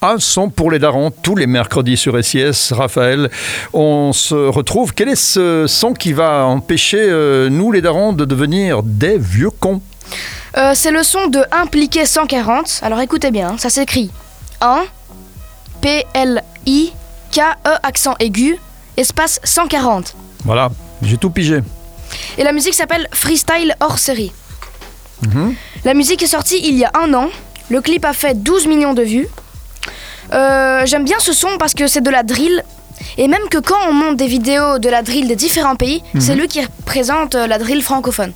Un son pour les darons tous les mercredis sur SIS. Raphaël, on se retrouve. Quel est ce son qui va empêcher euh, nous les darons de devenir des vieux cons? Euh, c'est le son de impliqué 140. Alors écoutez bien, hein, ça s'écrit 1 P L I K E accent aigu espace 140. Voilà, j'ai tout pigé. Et la musique s'appelle Freestyle hors série. Mhm. La musique est sortie il y a un an. Le clip a fait 12 millions de vues. Euh, J'aime bien ce son parce que c'est de la drill. Et même que quand on monte des vidéos de la drill des différents pays, c'est lui qui représente euh, la drill francophone.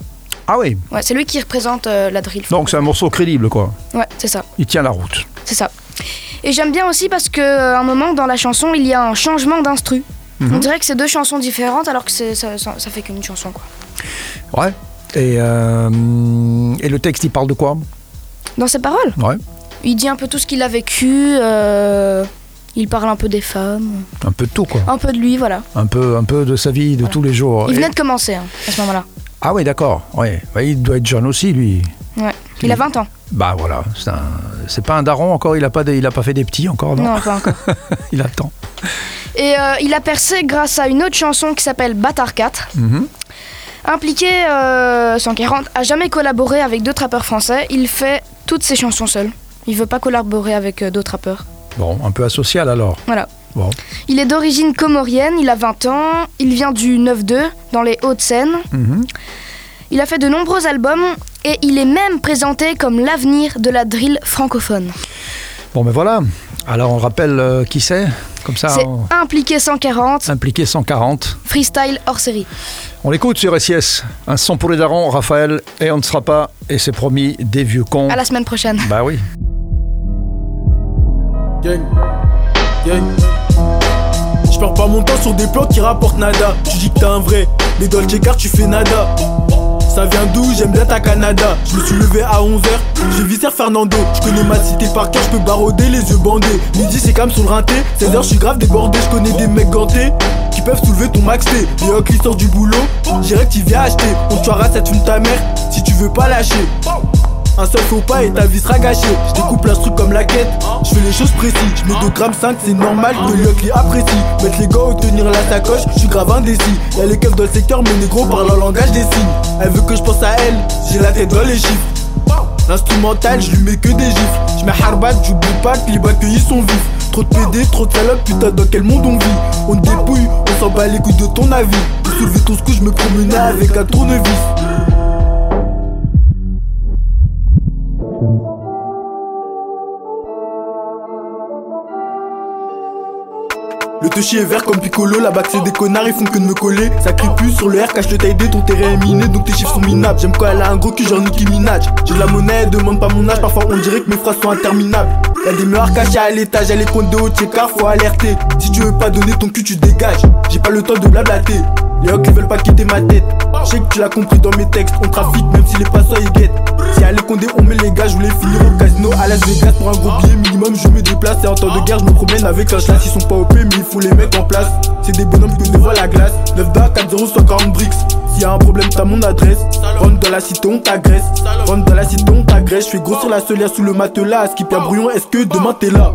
Ah oui, Ouais, c'est lui qui représente euh, la drill. donc c'est un morceau crédible quoi. Ouais, c'est ça. Il tient la route. C'est ça. Et j'aime bien aussi parce que euh, à un moment dans la chanson, il y a un changement d'instru. Mhm. On dirait que c'est deux chansons différentes alors que ça, ça, ça fait qu'une chanson quoi. Ouais. Et, euh, et le texte, il parle de quoi? Dans ses paroles, Ouais. Il dit un peu tout ce qu'il a vécu. euh, il parle un peu des femmes, Un peu de tout quoi. un peu de lui, voilà. Un peu, un peu de sa vie de Voilà. tous les jours. Il Et- venait de commencer hein, à ce moment-là. Ah oui, d'accord. Ouais. Il doit être jeune aussi lui. Ouais. Il a 20 ans. Bah voilà, c'est un- pas un daron encore. Il a pas, des- il a pas fait des petits encore, non, Non, pas encore. Il attend. Et euh, il a percé grâce à une autre chanson qui s'appelle Bâtard 4. Mhm. Impliqué euh, 140 a jamais collaboré avec d'autres rappeurs français. Il fait toutes ses chansons seul. Il veut pas collaborer avec euh, d'autres rappeurs. Bon, un peu asocial alors. Voilà. Bon. Il est d'origine comorienne, il a 20 ans, il vient du 9-2 dans les Hauts-de-Seine. Mhm. Il a fait de nombreux albums et il est même présenté comme l'avenir de la drill francophone. Bon, mais voilà. Alors on rappelle euh, qui c'est? Comme ça, C'est on... Impliqué 140, impliqué 140. freestyle hors série. On l'écoute sur SIS. Un son pour les darons, Raphaël, et on ne sera pas, et c'est promis, des vieux cons. À la semaine prochaine. Bah oui. Gang. Gang. Je perds pas mon temps sur des plans qui rapportent nada. Tu dis que t'es un vrai, mais dans le J-Car tu fais nada. Ça vient d'où? J'aime bien ta Canada. Je me suis levé à 11h, j'ai visé Fernando. Je connais ma cité par cœur, je peux barauder les yeux bandés. Midi c'est comme sur le rinté, 16h je suis grave débordé. Je connais des mecs gantés qui peuvent soulever ton max T. Les qui sortent du boulot, que tu viens acheter. On tuera, ça fume ta mère si tu veux pas lâcher. Un seul faux pas et ta vie sera gâchée. Je découpe l'instru comme la quête, je fais les choses précises. Je mets 2 grammes 5, c'est normal que les apprécie. Mettre les gars ou tenir la sacoche, je suis grave indécis. Y'a les keufs dans le secteur, mais négro parlent en langage des signes. Elle veut que je pense à elle, j'ai la tête dans les chiffres. L'instrumental, je lui mets que des gifs. Je mets Harbat, j'oublie pas que les accueillis sont vifs. Trop de PD, trop de salopes, putain, dans quel monde on vit? On dépouille, on s'en bat les couilles de ton avis. Soulever ton scoop, je me promenais avec un tournevis. Le touchy est vert comme Piccolo, la bac c'est des connards, ils font que de me coller. Ça crie plus sur le R, cache le taille D, ton terrain est miné, donc tes chiffres sont minables. J'aime quand elle a un gros cul, genre Nicki Minaj. J'ai de la monnaie, elle demande pas mon âge, parfois on dirait que mes phrases sont interminables. Y'a des meurs cachés à l'étage, y'a les comptes de haut car faut alerter. Si tu veux pas donner ton cul, tu dégages. J'ai pas le temps de blablater. Les hocs ils veulent pas quitter ma tête. Je sais que tu l'as compris dans mes textes, on trafique même si les passants ils guettent. Si à les condés on met les gars, je voulais finir au casino à Las Vegas pour un gros billet minimum, je me déplace. Et en temps de guerre, je me promène avec un chlass, ils sont pas OP mais il faut les mettre en place. C'est des bonhommes que devant la glace. 9 da 4 0 140 bricks. S'il y a un problème, t'as mon adresse. Rentre dans la cité, on t'agresse. Rentre dans la cité, on t'agresse. Je fais grossir la solière sous le matelas. Skip un brouillon, est-ce que demain t'es là?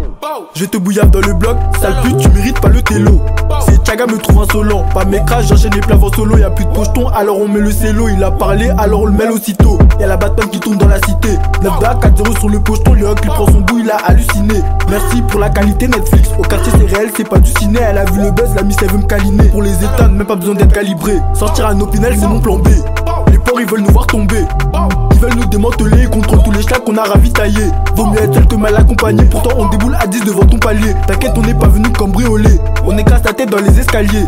Je te bouillave dans le bloc. Sale pute, tu mérites pas le télo. C'est Chaga me trouve insolent. Pas mes crash, j'enchaîne les plats en solo. Y'a plus de pocheton, alors on met le cello. Il a parlé, alors on le mêle aussitôt. Y'a la Batman qui tourne dans la cité. 9 da 4 0 sur le pocheton. Le il prend son bout, il a halluciné. Merci pour la qualité Netflix. Au quartier, c'est réel, c'est pas du ciné. Elle a vu le buzz, la miss, elle veut me câliner. Pour les éteindre, même pas besoin d'être calibré. Sortir un opinel, c'est mon plan B. Les porcs, ils veulent nous voir tomber. Ils veulent nous démanteler, contrôlent tous les schlacs qu'on a ravitaillés. Vaut mieux être seul que mal accompagné, pourtant on déboule à 10 devant ton palier. T'inquiète, on n'est pas venu cambrioler. On écrase ta tête dans les escaliers.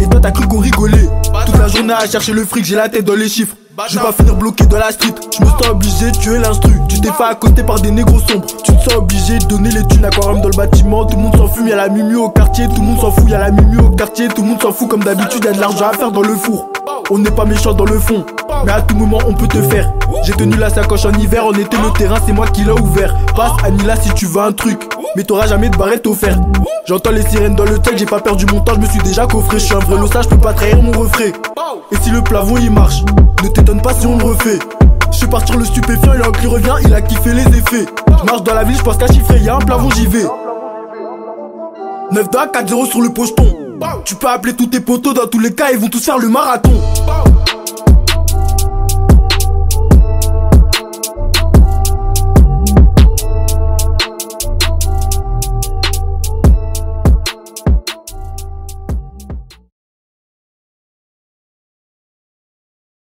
Et toi, t'as cru qu'on rigolait. Toute la journée à chercher le fric, j'ai la tête dans les chiffres. Je vais pas finir bloqué dans la street. Je me sens obligé de tuer l'instru. Tu t'es fait accoster par des négros sombres. Tu te sens obligé de donner les thunes aquarium dans le bâtiment. Tout le monde s'en fout, y'a la mumu au quartier. Tout le monde s'en fout, y'a la mumu au quartier. Tout le monde s'en fout comme d'habitude, y'a de l'argent à faire dans le four. On n'est pas méchant dans le fond, mais à tout moment on peut te faire. J'ai tenu la sacoche en hiver, en été le terrain c'est moi qui l'ai ouvert. Passe Anila si tu veux un truc, mais t'auras jamais de barrette offerte. J'entends les sirènes dans le tel, j'ai pas perdu mon temps, je me suis déjà coffré. Je suis un vrai lossage, je peux pas trahir mon refrain. Et si le plafond il marche, ne t'étonne pas si on le refait. Je fais partir le stupéfiant, il a qui revient, il a kiffé les effets. Je marche dans la ville, je pense qu'à chiffrer, y'a un plafond, j'y vais. 9 doigts, 4-0 sur le pocheton. Tu peux appeler tous tes potos, dans tous les cas, ils vont tous faire le marathon.